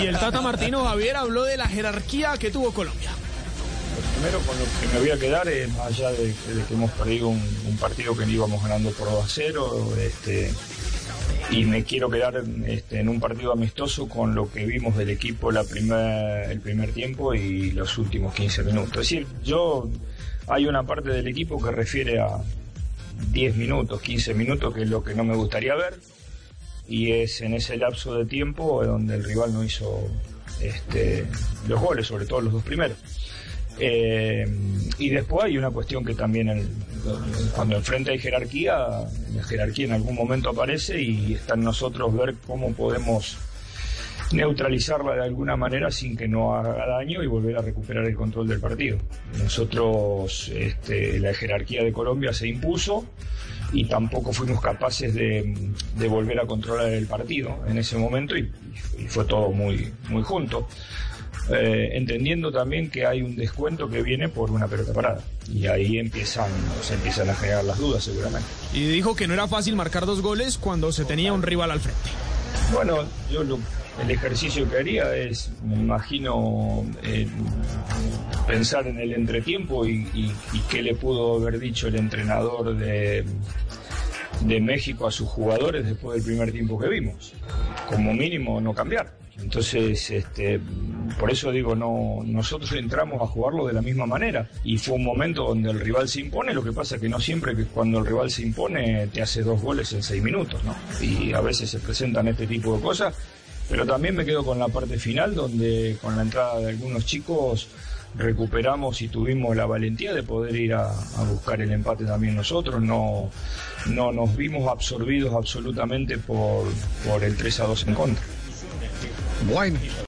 Y el Tata Martino Javier habló de la jerarquía que tuvo Colombia. Primero, con lo que me voy a quedar, es más allá de, que hemos perdido un, un, partido que íbamos ganando por 2 a 0, este, y me quiero quedar este, en un partido amistoso con lo que vimos del equipo la primer, el primer tiempo y los últimos 15 minutos. Es decir, yo hay una parte del equipo que refiere a 10 minutos, 15 minutos, que es lo que no me gustaría ver, y es en ese lapso de tiempo donde el rival no hizo este, los goles, sobre todo los dos primeros. Eh, y después hay una cuestión que también el, cuando enfrente hay jerarquía, la jerarquía en algún momento aparece y está en nosotros ver cómo podemos neutralizarla de alguna manera sin que no haga daño y volver a recuperar el control del partido. Nosotros, este, la jerarquía de Colombia se impuso y tampoco fuimos capaces de, de volver a controlar el partido en ese momento y, y fue todo muy, muy junto. Eh, entendiendo también que hay un descuento que viene por una pelota parada. Y ahí empiezan, se empiezan a generar las dudas seguramente. Y dijo que no era fácil marcar dos goles cuando se tenía un rival al frente. Bueno, yo lo, el ejercicio que haría es, me imagino, eh, pensar en el entretiempo y, qué le pudo haber dicho el entrenador de, de México a sus jugadores después del primer tiempo que vimos. Como mínimo no cambiar. Entonces, este, por eso digo, no, nosotros entramos a jugarlo de la misma manera. Y fue un momento donde el rival se impone, lo que pasa que no siempre que cuando el rival se impone te hace dos goles en seis minutos, ¿no? Y a veces se presentan este tipo de cosas. Pero también me quedo con la parte final, donde con la entrada de algunos chicos recuperamos y tuvimos la valentía de poder ir a, buscar el empate también nosotros. No, no nos vimos absorbidos absolutamente por, por el 3 a 2 en contra. Bueno.